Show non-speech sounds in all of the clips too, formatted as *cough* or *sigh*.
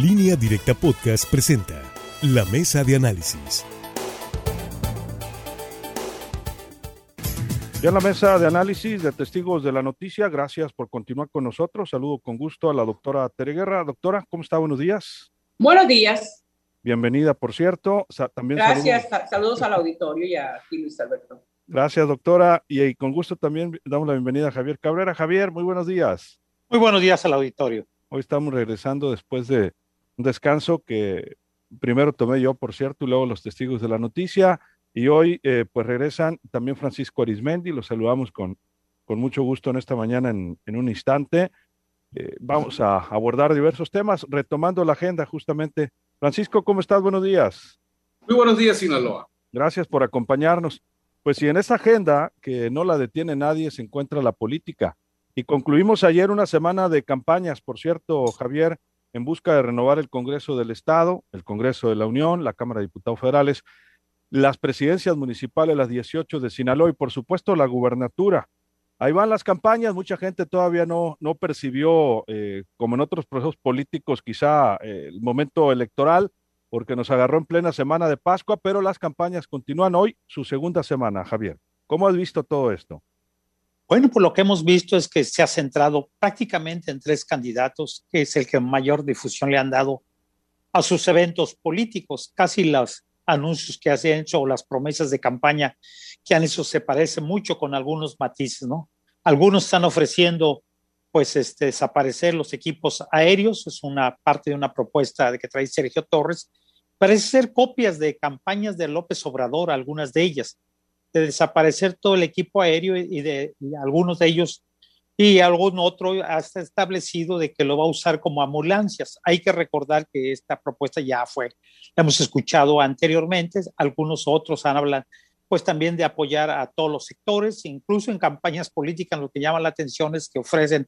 Línea Directa Podcast presenta La Mesa de Análisis. Ya en la mesa de análisis de testigos de la noticia, gracias por continuar con nosotros. Saludo con gusto a la doctora Tere Guerra. Doctora, ¿cómo está? Buenos días. Buenos días. Bienvenida, por cierto. también gracias, saludos. al auditorio y a ti, Luis Alberto. Gracias, doctora. Y, con gusto también damos la bienvenida a Javier Cabrera. Javier, muy buenos días. Muy buenos días al auditorio. Hoy estamos regresando después de un descanso que primero tomé yo, por cierto, y luego los testigos de la noticia. Y hoy, eh, pues regresan también Francisco Arismendi, los saludamos con, con mucho gusto en esta mañana en, en un instante. Eh, vamos a abordar diversos temas, retomando la agenda justamente. Francisco, ¿cómo estás? Buenos días. Muy buenos días, Sinaloa. Gracias por acompañarnos. Pues si en esa agenda que no la detiene nadie se encuentra la política. Y concluimos ayer una semana de campañas, por cierto, Javier, en busca de renovar el Congreso del Estado, el Congreso de la Unión, la Cámara de Diputados Federales, las presidencias municipales, las 18 de Sinaloa y por supuesto la gubernatura. Ahí van las campañas, mucha gente todavía no, no percibió, eh, como en otros procesos políticos, quizá eh, el momento electoral, porque nos agarró en plena semana de Pascua, pero las campañas continúan hoy, su segunda semana, Javier. ¿Cómo has visto todo esto? Bueno, pues lo que hemos visto es que se ha centrado prácticamente en tres candidatos, que es el que mayor difusión le han dado a sus eventos políticos. Casi los anuncios que han hecho o las promesas de campaña que han hecho se parecen mucho con algunos matices, ¿no? Algunos están ofreciendo, pues, este, desaparecer los equipos aéreos, es una parte de una propuesta de que trae Sergio Torres. Parece ser copias de campañas de López Obrador, algunas de ellas de desaparecer todo el equipo aéreo y de algunos de ellos y algún otro hasta establecido de que lo va a usar como ambulancias. Hay que recordar que esta propuesta ya fue, la hemos escuchado anteriormente, algunos otros han hablado pues también de apoyar a todos los sectores, incluso en campañas políticas, lo que llama la atención es que ofrecen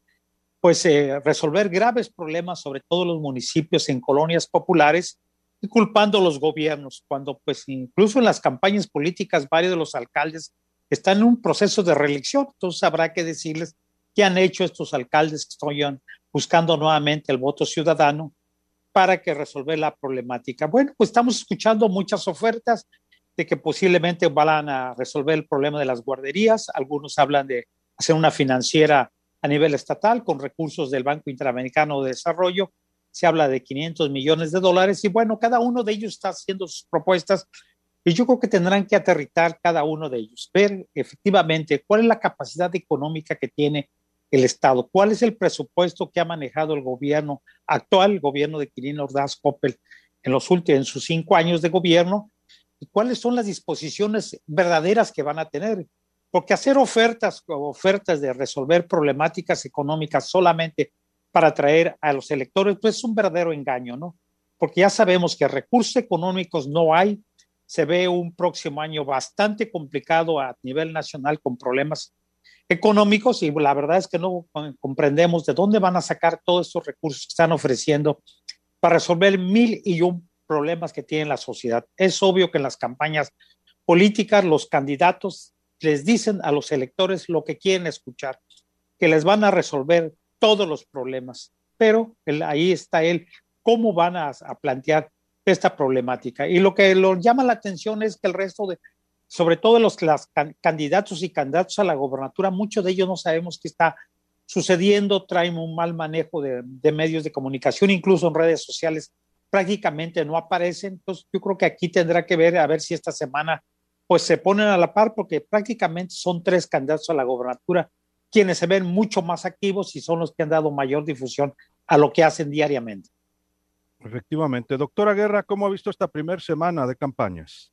pues eh, resolver graves problemas, sobre todo los municipios en colonias populares, y culpando a los gobiernos, cuando pues incluso en las campañas políticas varios de los alcaldes están en un proceso de reelección, entonces habrá que decirles qué han hecho estos alcaldes que están buscando nuevamente el voto ciudadano para que resolver la problemática. Bueno, pues estamos escuchando muchas ofertas de que posiblemente van a resolver el problema de las guarderías, algunos hablan de hacer una financiera a nivel estatal con recursos del Banco Interamericano de Desarrollo, se habla de 500 millones de dólares y bueno, cada uno de ellos está haciendo sus propuestas y yo creo que tendrán que aterrizar cada uno de ellos, ver efectivamente cuál es la capacidad económica que tiene el Estado, cuál es el presupuesto que ha manejado el gobierno actual, el gobierno de Quirino Ordaz Coppel en los últimos, en sus cinco años de gobierno, y cuáles son las disposiciones verdaderas que van a tener. Porque hacer ofertas, ofertas de resolver problemáticas económicas solamente para atraer a los electores, pues es un verdadero engaño, ¿no? Porque ya sabemos que recursos económicos no hay, se ve un próximo año bastante complicado a nivel nacional con problemas económicos y la verdad es que no comprendemos de dónde van a sacar todos estos recursos que están ofreciendo para resolver mil y un problemas que tiene la sociedad. Es obvio que en las campañas políticas los candidatos les dicen a los electores lo que quieren escuchar, que les van a resolver todos los problemas, pero ahí está él, cómo van a, plantear esta problemática. Y lo que lo llama la atención es que el resto de, sobre todo los candidatos y candidatos a la gobernatura, muchos de ellos no sabemos qué está sucediendo, traen un mal manejo de, de, medios de comunicación, incluso en redes sociales prácticamente no aparecen. Entonces yo creo que aquí tendrá que ver a ver si esta semana pues se ponen a la par porque prácticamente son tres candidatos a la gobernatura quienes se ven mucho más activos y son los que han dado mayor difusión a lo que hacen diariamente. Efectivamente. Doctora Guerra, ¿cómo ha visto esta primera semana de campañas?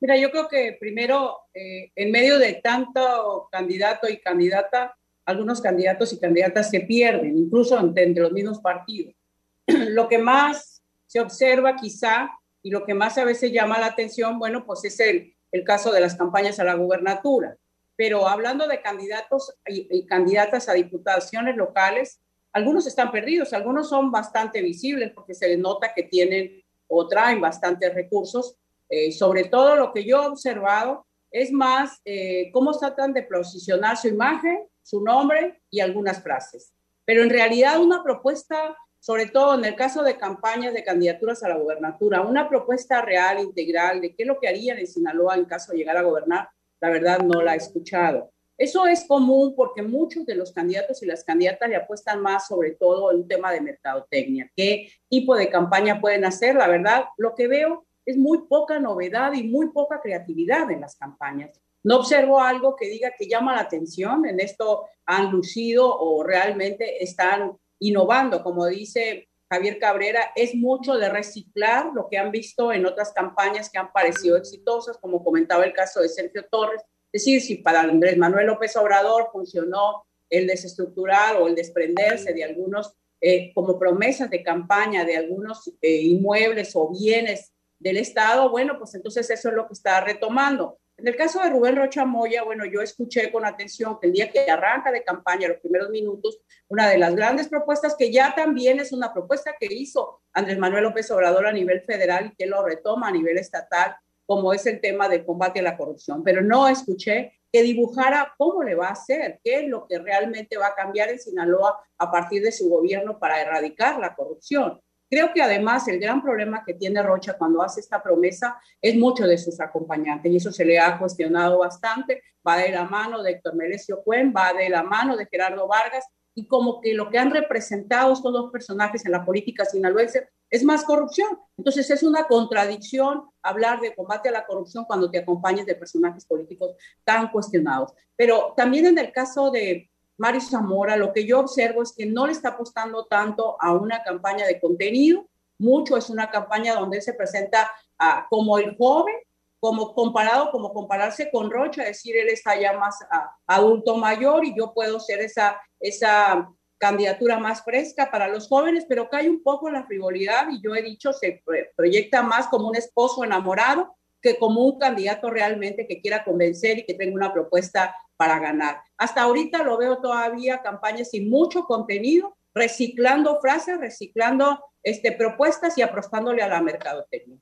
Mira, yo creo que primero, eh, en medio de tanto candidato y candidata, algunos candidatos y candidatas se pierden, incluso entre, los mismos partidos. *clears throat* lo que más se observa quizá y lo que más a veces llama la atención, bueno, pues es el, el caso de las campañas a la gubernatura pero hablando de candidatos y, candidatas a diputaciones locales, algunos están perdidos, algunos son bastante visibles porque se les nota que tienen o traen bastantes recursos. Eh, sobre todo lo que yo he observado es más eh, cómo tratan de posicionar su imagen, su nombre y algunas frases. Pero en realidad una propuesta sobre todo en el caso de campañas de candidaturas a la gobernatura, una propuesta real, integral, de qué es lo que harían en Sinaloa en caso de llegar a gobernar, la verdad no la he escuchado. Eso es común porque muchos de los candidatos y las candidatas le apuestan más sobre todo en un tema de mercadotecnia. ¿Qué tipo de campaña pueden hacer? La verdad, lo que veo es muy poca novedad y muy poca creatividad en las campañas. No observo algo que diga que llama la atención, en esto han lucido o realmente están innovando, como dice Javier Cabrera, es mucho de reciclar lo que han visto en otras campañas que han parecido exitosas, como comentaba el caso de Sergio Torres, es decir, si para Andrés Manuel López Obrador funcionó el desestructurar o el desprenderse de algunos, eh, como promesas de campaña, de algunos eh, inmuebles o bienes del Estado, bueno, pues entonces eso es lo que está retomando. En el caso de Rubén Rocha Moya, bueno, yo escuché con atención que el día que arranca de campaña, los primeros minutos, una de las grandes propuestas que ya también es una propuesta que hizo Andrés Manuel López Obrador a nivel federal y que lo retoma a nivel estatal, como es el tema del combate a la corrupción, pero no escuché que dibujara cómo le va a hacer, qué es lo que realmente va a cambiar en Sinaloa a partir de su gobierno para erradicar la corrupción. Creo que además el gran problema que tiene Rocha cuando hace esta promesa es mucho de sus acompañantes y eso se le ha cuestionado bastante. Va de la mano de Héctor Melesio Cuen, va de la mano de Gerardo Vargas y como que lo que han representado estos dos personajes en la política sinaloense es más corrupción. Entonces es una contradicción hablar de combate a la corrupción cuando te acompañes de personajes políticos tan cuestionados. Pero también en el caso de Mario Zamora, lo que yo observo es que no le está apostando tanto a una campaña de contenido, mucho es una campaña donde él se presenta ah, como el joven, como comparado, como compararse con Rocha, decir, él está ya más adulto mayor y yo puedo ser esa, esa candidatura más fresca para los jóvenes, pero cae un poco la frivolidad y yo he dicho, se proyecta más como un esposo enamorado que como un candidato realmente que quiera convencer y que tenga una propuesta para ganar. Hasta ahorita lo veo todavía campañas sin mucho contenido, reciclando frases, reciclando este, propuestas y apostándole a la mercadotecnia.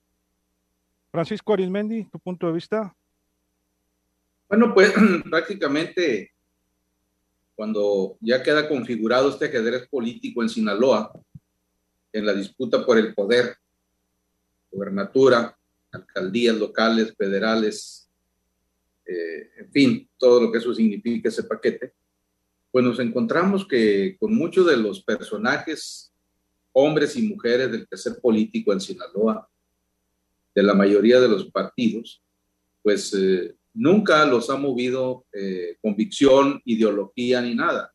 Francisco Arismendi, tu punto de vista. Bueno, pues *clears throat* prácticamente cuando ya queda configurado este ajedrez político en Sinaloa, en la disputa por el poder, gobernatura, alcaldías locales, federales, eh, en fin, todo lo que eso significa ese paquete, pues nos encontramos que con muchos de los personajes, hombres y mujeres del tercer político en Sinaloa, de la mayoría de los partidos, pues eh, nunca los ha movido eh, convicción, ideología ni nada.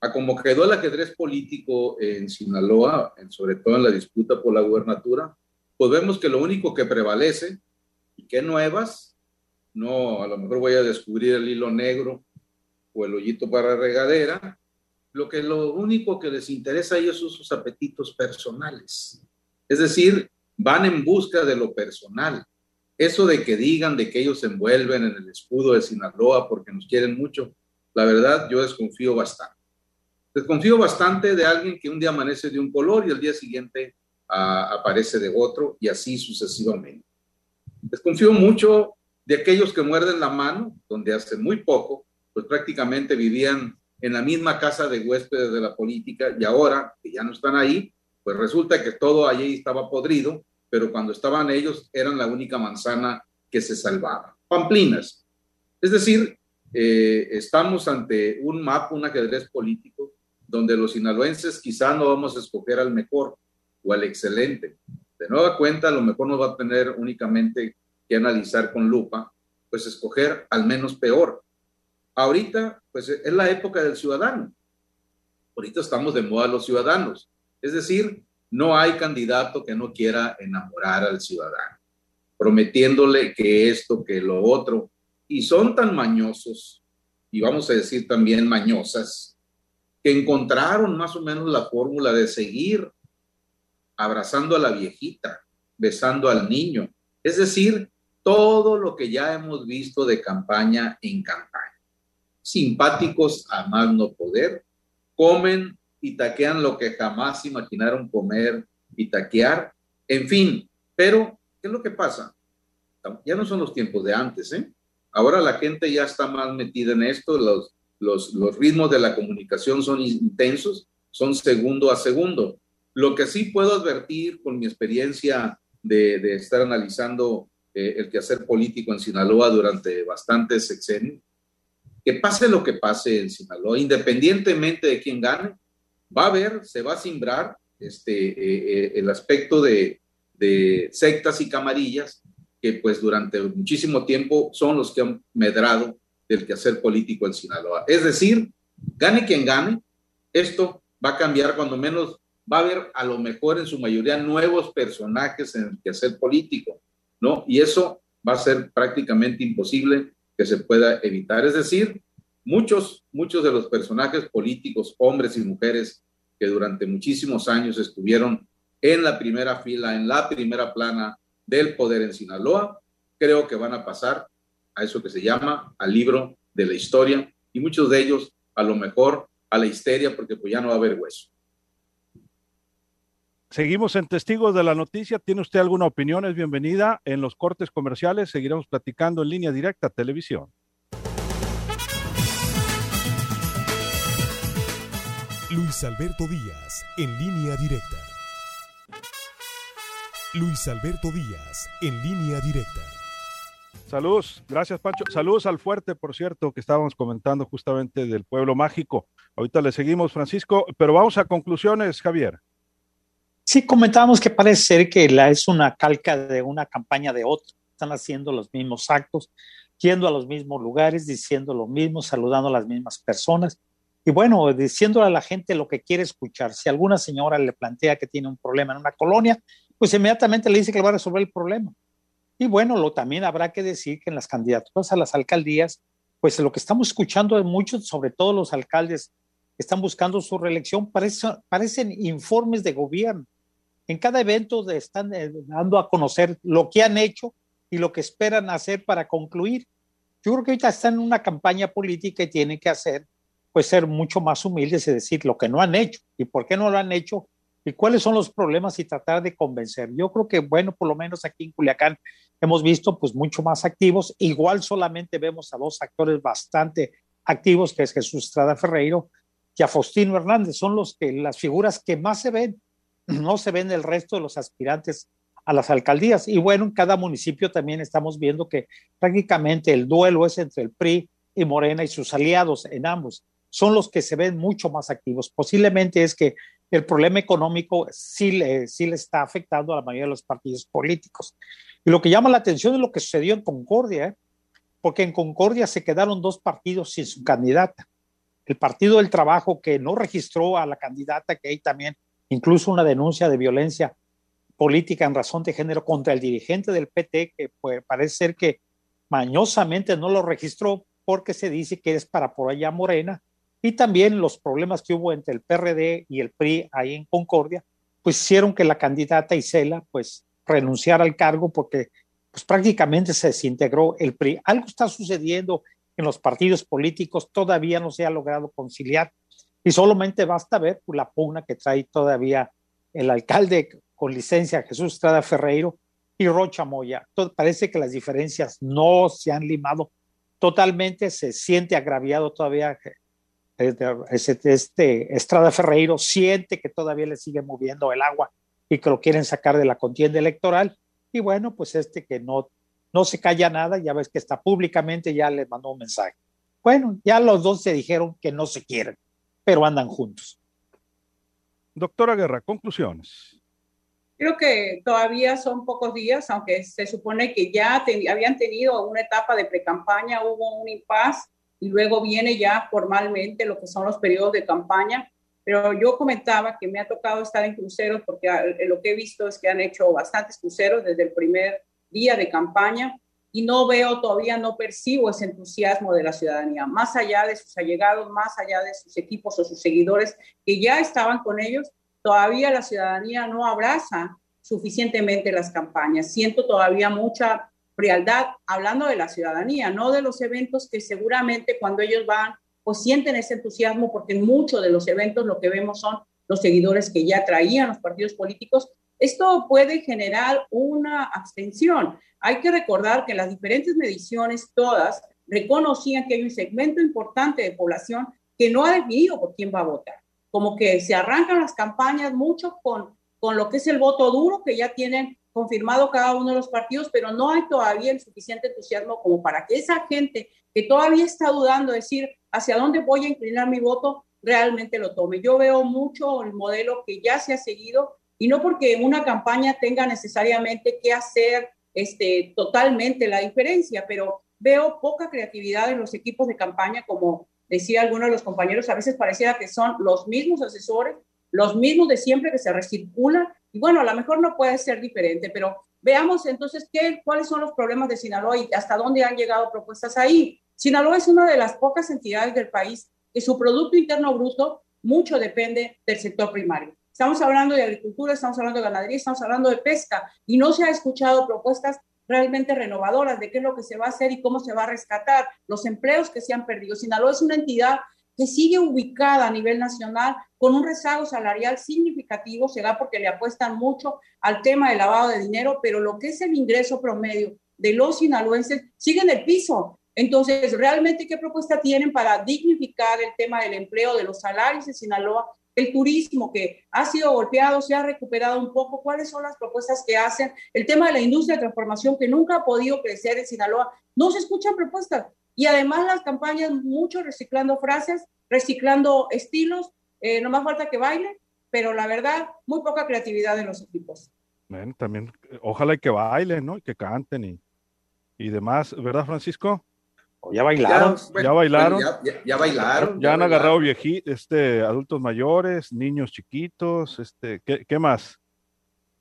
A como quedó el ajedrez político en Sinaloa, sobre todo en la disputa por la gubernatura, pues vemos que lo único que prevalece y que nuevas, no, a lo mejor voy a descubrir el hilo negro o el hoyito para regadera, lo que lo único que les interesa a ellos son sus apetitos personales. Es decir, van en busca de lo personal. Eso de que digan de que ellos se envuelven en el escudo de Sinaloa porque nos quieren mucho, la verdad yo desconfío bastante. Desconfío bastante de alguien que un día amanece de un color y el día siguiente aparece de otro y así sucesivamente. Desconfío mucho de aquellos que muerden la mano, donde hace muy poco, pues prácticamente vivían en la misma casa de huéspedes de la política y ahora que ya no están ahí, pues resulta que todo allí estaba podrido, pero cuando estaban ellos eran la única manzana que se salvaba. Pamplinas. Es decir, eh, estamos ante un mapa, un ajedrez político, donde los sinaloenses quizá no vamos a escoger al mejor o al excelente. De nueva cuenta, a lo mejor nos va a tener únicamente que analizar con lupa, pues escoger al menos peor. Ahorita, pues es la época del ciudadano. Ahorita estamos de moda los ciudadanos. Es decir, no hay candidato que no quiera enamorar al ciudadano, prometiéndole que esto, que lo otro. Y son tan mañosos, y vamos a decir también mañosas, que encontraron más o menos la fórmula de seguir abrazando a la viejita, besando al niño. Es decir, todo lo que ya hemos visto de campaña en campaña. Simpáticos a más no poder, comen y taquean lo que jamás imaginaron comer y taquear. En fin, pero ¿qué es lo que pasa? Ya no son los tiempos de antes, ¿eh? Ahora la gente ya está más metida en esto, los, los, los ritmos de la comunicación son intensos, son segundo a segundo. Lo que sí puedo advertir con mi experiencia de, estar analizando eh, el quehacer político en Sinaloa durante bastantes sexenios, que pase lo que pase en Sinaloa, independientemente de quién gane, va a haber, se va a simbrar este, eh, eh, el aspecto de, de sectas y camarillas que pues durante muchísimo tiempo son los que han medrado del quehacer político en Sinaloa. Es decir, gane quien gane, esto va a cambiar cuando menos va a haber a lo mejor en su mayoría nuevos personajes en el quehacer político, ¿no? Y eso va a ser prácticamente imposible que se pueda evitar. Es decir, muchos, muchos de los personajes políticos, hombres y mujeres que durante muchísimos años estuvieron en la primera fila, en la primera plana del poder en Sinaloa, creo que van a pasar a eso que se llama al libro de la historia y muchos de ellos a lo mejor a la histeria porque pues ya no va a haber hueso. Seguimos en Testigos de la Noticia. ¿Tiene usted alguna opinión? Es bienvenida. En los cortes comerciales seguiremos platicando en línea directa televisión. Luis Alberto Díaz, en línea directa. Luis Alberto Díaz, en línea directa. Saludos, gracias Pancho. Saludos al fuerte, por cierto, que estábamos comentando justamente del pueblo mágico. Ahorita le seguimos, Francisco, pero vamos a conclusiones, Javier. Sí, comentábamos que parece ser que la es una calca de una campaña de otra. Están haciendo los mismos actos, yendo a los mismos lugares, diciendo lo mismo, saludando a las mismas personas. Y bueno, diciéndole a la gente lo que quiere escuchar. Si alguna señora le plantea que tiene un problema en una colonia, pues inmediatamente le dice que le va a resolver el problema. Y bueno, lo también habrá que decir que en las candidaturas a las alcaldías, pues lo que estamos escuchando de muchos, sobre todo los alcaldes que están buscando su reelección, parecen informes de gobierno en cada evento están eh, dando a conocer lo que han hecho y lo que esperan hacer para concluir. Yo creo que ahorita están en una campaña política y tienen que hacer, pues ser mucho más humildes y decir lo que no han hecho y por qué no lo han hecho y cuáles son los problemas y tratar de convencer. Yo creo que, bueno, por lo menos aquí en Culiacán hemos visto pues mucho más activos. Igual solamente vemos a dos actores bastante activos, que es Jesús Estrada Ferreiro y a Faustino Hernández. Son los que, las figuras que más se ven no se ven el resto de los aspirantes a las alcaldías. Y bueno, en cada municipio también estamos viendo que prácticamente el duelo es entre el PRI y Morena y sus aliados en ambos. Son los que se ven mucho más activos. Posiblemente es que el problema económico sí le, sí le está afectando a la mayoría de los partidos políticos. Y lo que llama la atención es lo que sucedió en Concordia, ¿eh? porque en Concordia se quedaron dos partidos sin su candidata. El Partido del Trabajo, que no registró a la candidata, que ahí también incluso una denuncia de violencia política en razón de género contra el dirigente del PT, que pues, parece ser que mañosamente no lo registró porque se dice que es para por allá Morena, y también los problemas que hubo entre el PRD y el PRI ahí en Concordia, pues hicieron que la candidata Isela pues renunciara al cargo porque pues prácticamente se desintegró el PRI. Algo está sucediendo en los partidos políticos, todavía no se ha logrado conciliar y solamente basta ver la pugna que trae todavía el alcalde con licencia Jesús Estrada Ferreiro y Rocha Moya. Parece que las diferencias no se han limado totalmente, se siente agraviado todavía este, este Estrada Ferreiro, siente que todavía le sigue moviendo el agua y que lo quieren sacar de la contienda electoral. Y bueno, pues este que no, no se calla nada, ya ves que está públicamente, ya le mandó un mensaje. Bueno, ya los dos se dijeron que no se quieren pero andan juntos. Doctora Guerra, conclusiones. Creo que todavía son pocos días, aunque se supone que ya habían tenido una etapa de pre-campaña, hubo un impas y luego viene ya formalmente lo que son los periodos de campaña. Pero yo comentaba que me ha tocado estar en cruceros porque ah, lo que he visto es que han hecho bastantes cruceros desde el primer día de campaña y no veo todavía, no percibo ese entusiasmo de la ciudadanía, más allá de sus allegados, más allá de sus equipos o sus seguidores que ya estaban con ellos, todavía la ciudadanía no abraza suficientemente las campañas. Siento todavía mucha frialdad hablando de la ciudadanía, no de los eventos que seguramente cuando ellos van, pues sienten ese entusiasmo porque en muchos de los eventos lo que vemos son los seguidores que ya traían los partidos políticos esto puede generar una abstención. Hay que recordar que las diferentes mediciones, todas, reconocían que hay un segmento importante de población que no ha definido por quién va a votar. como que se arrancan las campañas mucho con, con lo que es el voto duro, que ya tienen confirmado cada uno de los partidos, pero no hay todavía el suficiente entusiasmo como para que esa gente que todavía está dudando, decir hacia dónde voy a inclinar mi voto, realmente lo tome. Yo veo mucho el modelo que ya se ha seguido y no porque una campaña tenga necesariamente que hacer este, totalmente la diferencia, pero veo poca creatividad en los equipos de campaña, como decía alguno de los compañeros, a veces pareciera que son los mismos asesores, los mismos de siempre que se recirculan y bueno, a lo mejor no puede ser diferente, pero veamos entonces qué, cuáles son los problemas de Sinaloa y hasta dónde han llegado propuestas ahí. Sinaloa es una de las pocas entidades del país que su Producto Interno Bruto mucho depende del sector primario. Estamos hablando de agricultura, estamos hablando de ganadería, estamos hablando de pesca y no se ha escuchado propuestas realmente renovadoras de qué es lo que se va a hacer y cómo se va a rescatar los empleos que se han perdido. Sinaloa es una entidad que sigue ubicada a nivel nacional con un rezago salarial significativo, se da porque le apuestan mucho al tema del lavado de dinero, pero lo que es el ingreso promedio de los sinaloenses sigue en el piso. Entonces, ¿realmente qué propuesta tienen para dignificar el tema del empleo, de los salarios en Sinaloa, el turismo que ha sido golpeado, se ha recuperado un poco? ¿Cuáles son las propuestas que hacen? El tema de la industria de transformación que nunca ha podido crecer en Sinaloa, no se escuchan propuestas. Y además las campañas, mucho reciclando frases, reciclando estilos, eh, no más falta que baile, pero la verdad, muy poca creatividad en los equipos. También, ojalá y que bailen, ¿no? Y que canten y, y demás, ¿verdad, Francisco? Ya bailaron. Ya, bailaron. ya, bailaron. Ya, han agarrado viejitos, este, adultos mayores, niños chiquitos, este, ¿qué, qué más?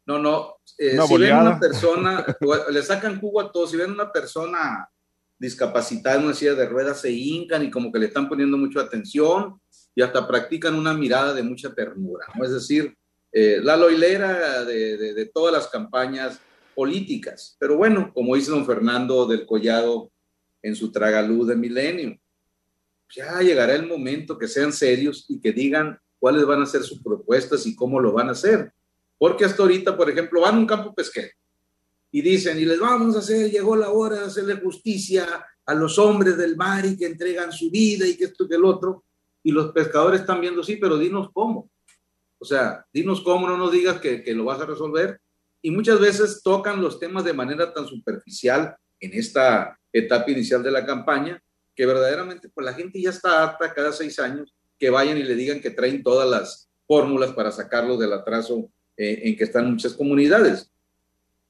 No, no. Eh, si ven una persona, *laughs* le sacan jugo a todos. Si ven una persona discapacitada en una silla de ruedas, se hincan y como que le están poniendo mucha atención y hasta practican una mirada de mucha ternura. ¿no? Es decir, eh, la loilera de, de, de todas las campañas políticas. Pero bueno, como dice don Fernando del Collado en su tragaluz de milenio, ya llegará el momento que sean serios y que digan cuáles van a ser sus propuestas y cómo lo van a hacer. Porque hasta ahorita, por ejemplo, van a un campo pesquero y dicen, y les vamos a hacer, llegó la hora de hacerle justicia a los hombres del mar y que entregan su vida y que esto y que el otro. Y los pescadores están viendo, sí, pero dinos cómo. O sea, dinos cómo, no nos digas que, que lo vas a resolver. Y muchas veces tocan los temas de manera tan superficial en esta etapa inicial de la campaña, que verdaderamente pues la gente ya está harta cada seis años que vayan y le digan que traen todas las fórmulas para sacarlos del atraso eh, en que están muchas comunidades.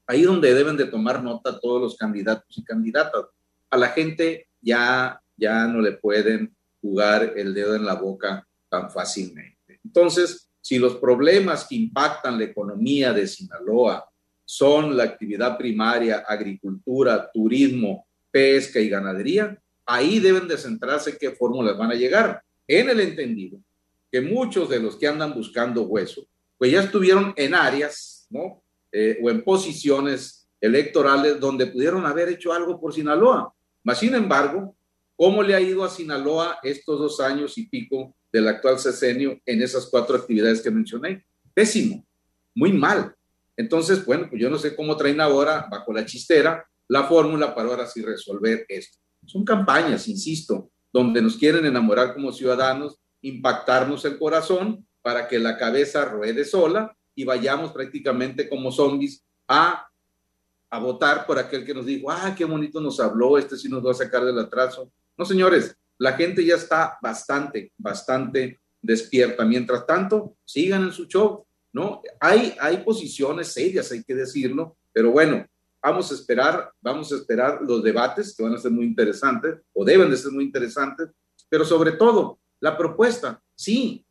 Ahí donde deben de tomar nota todos los candidatos y candidatas. A la gente ya, ya no le pueden jugar el dedo en la boca tan fácilmente. Entonces, si los problemas que impactan la economía de Sinaloa son la actividad primaria, agricultura, turismo, pesca y ganadería, ahí deben de centrarse qué fórmulas van a llegar. En el entendido que muchos de los que andan buscando hueso, pues ya estuvieron en áreas, ¿no? Eh, o en posiciones electorales donde pudieron haber hecho algo por Sinaloa. Mas, sin embargo, ¿cómo le ha ido a Sinaloa estos dos años y pico del actual sesenio en esas cuatro actividades que mencioné? Pésimo, muy mal. Entonces, bueno, pues yo no sé cómo traen ahora, bajo la chistera, la fórmula para ahora sí resolver esto. Son campañas, insisto, donde nos quieren enamorar como ciudadanos, impactarnos el corazón para que la cabeza ruede sola y vayamos prácticamente como zombies a, a votar por aquel que nos dijo, ah, qué bonito nos habló, este sí nos va a sacar del atraso. No, señores, la gente ya está bastante, bastante despierta. Mientras tanto, sigan en su show, ¿no? Hay, hay posiciones serias, hay que decirlo, pero bueno, vamos a esperar, vamos a esperar los debates que van a ser muy interesantes o deben de ser muy interesantes, pero sobre todo la propuesta, sí,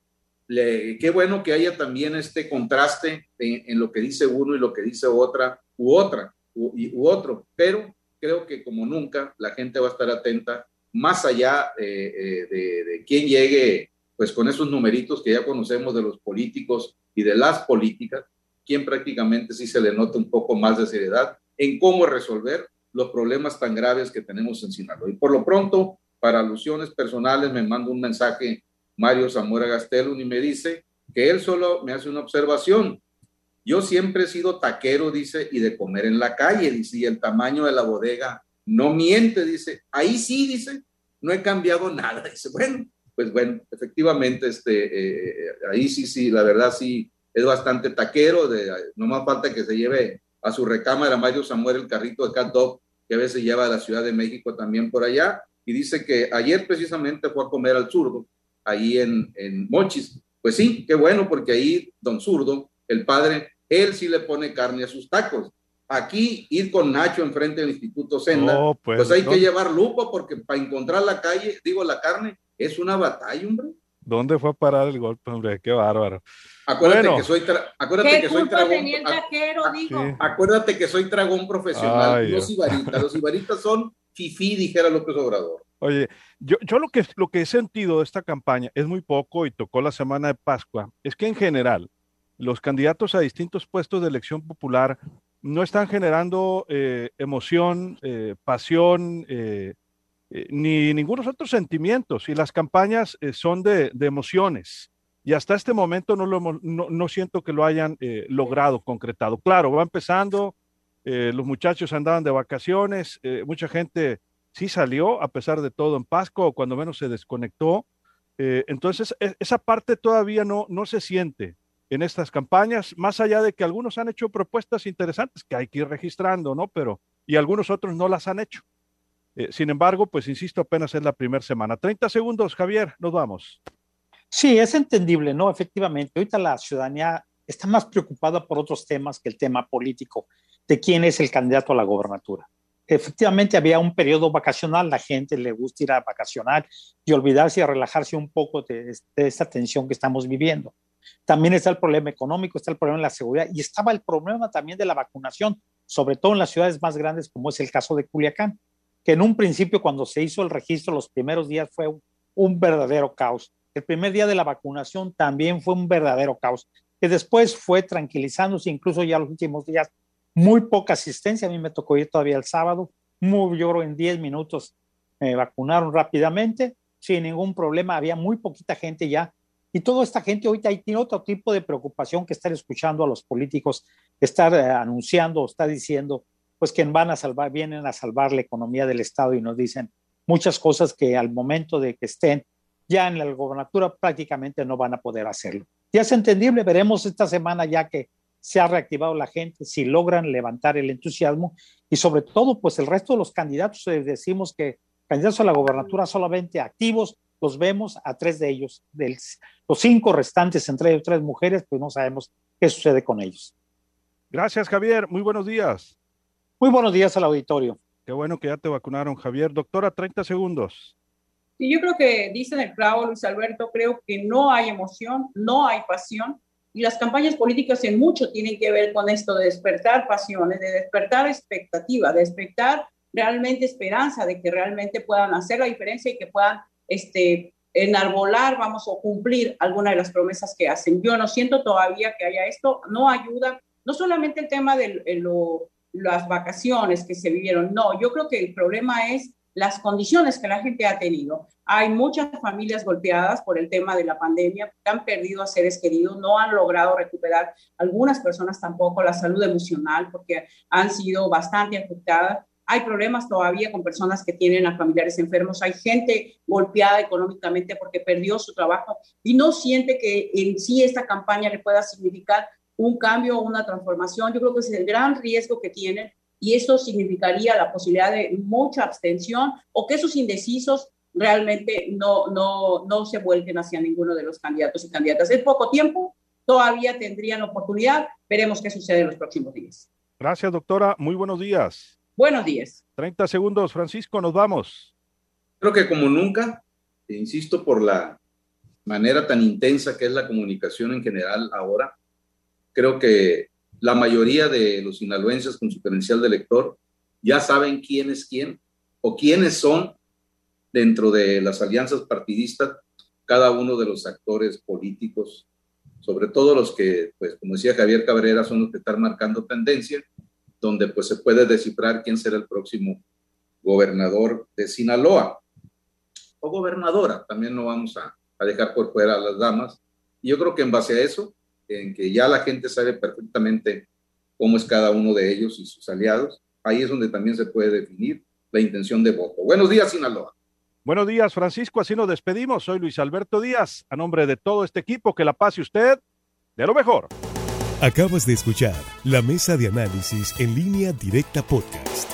qué bueno que haya también este contraste en, lo que dice uno y lo que dice otra u otra u, u, otro, pero creo que como nunca la gente va a estar atenta más allá eh, de, de quién llegue pues con esos numeritos que ya conocemos de los políticos y de las políticas, quien prácticamente sí se le nota un poco más de seriedad en cómo resolver los problemas tan graves que tenemos en Sinaloa. Y por lo pronto, para alusiones personales, me manda un mensaje Mario Zamora Gastelum y me dice que él solo me hace una observación. Yo siempre he sido taquero, dice, y de comer en la calle, dice, y el tamaño de la bodega no miente, dice. Ahí sí, dice, no he cambiado nada. *laughs* Dice, bueno, pues bueno, efectivamente, este, eh, ahí sí, sí, la verdad sí, es bastante taquero, de, no más falta que se lleve a su recámara Mario Samuel el carrito de cat dog que a veces lleva a la Ciudad de México también por allá, y dice que ayer precisamente fue a comer al zurdo, ahí en, en Mochis. Pues sí, qué bueno, porque ahí don zurdo, el padre, él sí le pone carne a sus tacos. Aquí ir con Nacho enfrente del Instituto Senda, pues, pues, hay que llevar lupa porque para encontrar la calle, digo la carne, es una batalla, hombre. ¿Dónde fue a parar el golpe, hombre? Qué bárbaro. Acuérdate que soy, acuérdate que soy tragón. Acuérdate que soy tragón profesional, los ibaritas. Los ibaritas son fifí, dijera López Obrador. Oye, yo, yo lo, que, lo que he sentido de esta campaña es muy poco y tocó la semana de Pascua, es que en general los candidatos a distintos puestos de elección popular no están generando eh, emoción, eh, pasión, eh, ni ningunos otros sentimientos. Y las campañas son de, emociones. Y hasta este momento no, lo no, siento que lo hayan logrado, concretado. Claro, va empezando, los muchachos andaban de vacaciones, mucha gente sí salió, a pesar de todo, en Pascua, o cuando menos se desconectó. entonces, e, esa parte todavía no, no se siente en estas campañas, más allá de que algunos han hecho propuestas interesantes que hay que ir registrando, ¿no? Pero, y algunos otros no las han hecho. Eh, sin embargo, pues insisto, apenas es la primera semana. 30 segundos, Javier, nos vamos. Sí, es entendible, ¿no? Efectivamente, ahorita la ciudadanía está más preocupada por otros temas que el tema político de quién es el candidato a la gobernatura. Efectivamente, había un periodo vacacional, la gente le gusta ir a vacacionar y olvidarse y relajarse un poco de, de esta tensión que estamos viviendo. También está el problema económico, está el problema de la seguridad y estaba el problema también de la vacunación, sobre todo en las ciudades más grandes, como es el caso de Culiacán, que en un principio cuando se hizo el registro los primeros días fue un, verdadero caos. El primer día de la vacunación también fue un verdadero caos, que después fue tranquilizándose, incluso ya los últimos días, muy poca asistencia. A mí me tocó ir todavía el sábado, muy, yo creo en 10 minutos me vacunaron rápidamente, sin ningún problema. Había muy poquita gente ya y toda esta gente ahorita tiene otro tipo de preocupación que estar escuchando a los políticos, estar eh, anunciando o estar diciendo, pues que van a salvar, vienen a salvar la economía del Estado y nos dicen muchas cosas que al momento de que estén ya en la gobernatura prácticamente no van a poder hacerlo. Ya es entendible, veremos esta semana ya que se ha reactivado la gente, si logran levantar el entusiasmo y sobre todo, pues el resto de los candidatos, eh, decimos que candidatos a la gobernatura solamente activos, los vemos a tres de ellos, de los cinco restantes, entre ellos tres mujeres, pues no sabemos qué sucede con ellos. Gracias, Javier. Muy buenos días. Muy buenos días al auditorio. Qué bueno que ya te vacunaron, Javier. Doctora, 30 segundos. Y yo creo que dicen el clavo, Luis Alberto, creo que no hay emoción, no hay pasión. Y las campañas políticas en mucho tienen que ver con esto de despertar pasiones, de despertar expectativa, de despertar realmente esperanza de que realmente puedan hacer la diferencia y que puedan este, enarbolar, vamos, a cumplir alguna de las promesas que hacen. Yo no siento todavía que haya esto, no ayuda, no solamente el tema de las vacaciones que se vivieron, no, yo creo que el problema es las condiciones que la gente ha tenido. Hay muchas familias golpeadas por el tema de la pandemia, que han perdido a seres queridos, no han logrado recuperar, algunas personas tampoco, la salud emocional, porque han sido bastante afectadas. Hay problemas todavía con personas que tienen a familiares enfermos, hay gente golpeada económicamente porque perdió su trabajo y no siente que en sí esta campaña le pueda significar un cambio o una transformación. Yo creo que es el gran riesgo que tienen y esto significaría la posibilidad de mucha abstención o que esos indecisos realmente no, no, no se vuelquen hacia ninguno de los candidatos y candidatas. En poco tiempo todavía tendrían oportunidad. Veremos qué sucede en los próximos días. Gracias, doctora. Muy buenos días. Buenos días. 30 segundos, Francisco, nos vamos. Creo que como nunca, insisto por la manera tan intensa que es la comunicación en general ahora, creo que la mayoría de los sinaloenses con su credencial de lector ya saben quién es quién o quiénes son dentro de las alianzas partidistas cada uno de los actores políticos, sobre todo los que, pues como decía Javier Cabrera, son los que están marcando tendencia donde pues se puede descifrar quién será el próximo gobernador de Sinaloa o gobernadora, también no vamos a, dejar por fuera a las damas. Y yo creo que en base a eso, en que ya la gente sabe perfectamente cómo es cada uno de ellos y sus aliados, ahí es donde también se puede definir la intención de voto. Buenos días, Sinaloa. Buenos días, Francisco. Así nos despedimos. Soy Luis Alberto Díaz. A nombre de todo este equipo, que la pase usted de lo mejor. Acabas de escuchar la mesa de análisis en línea directa podcast.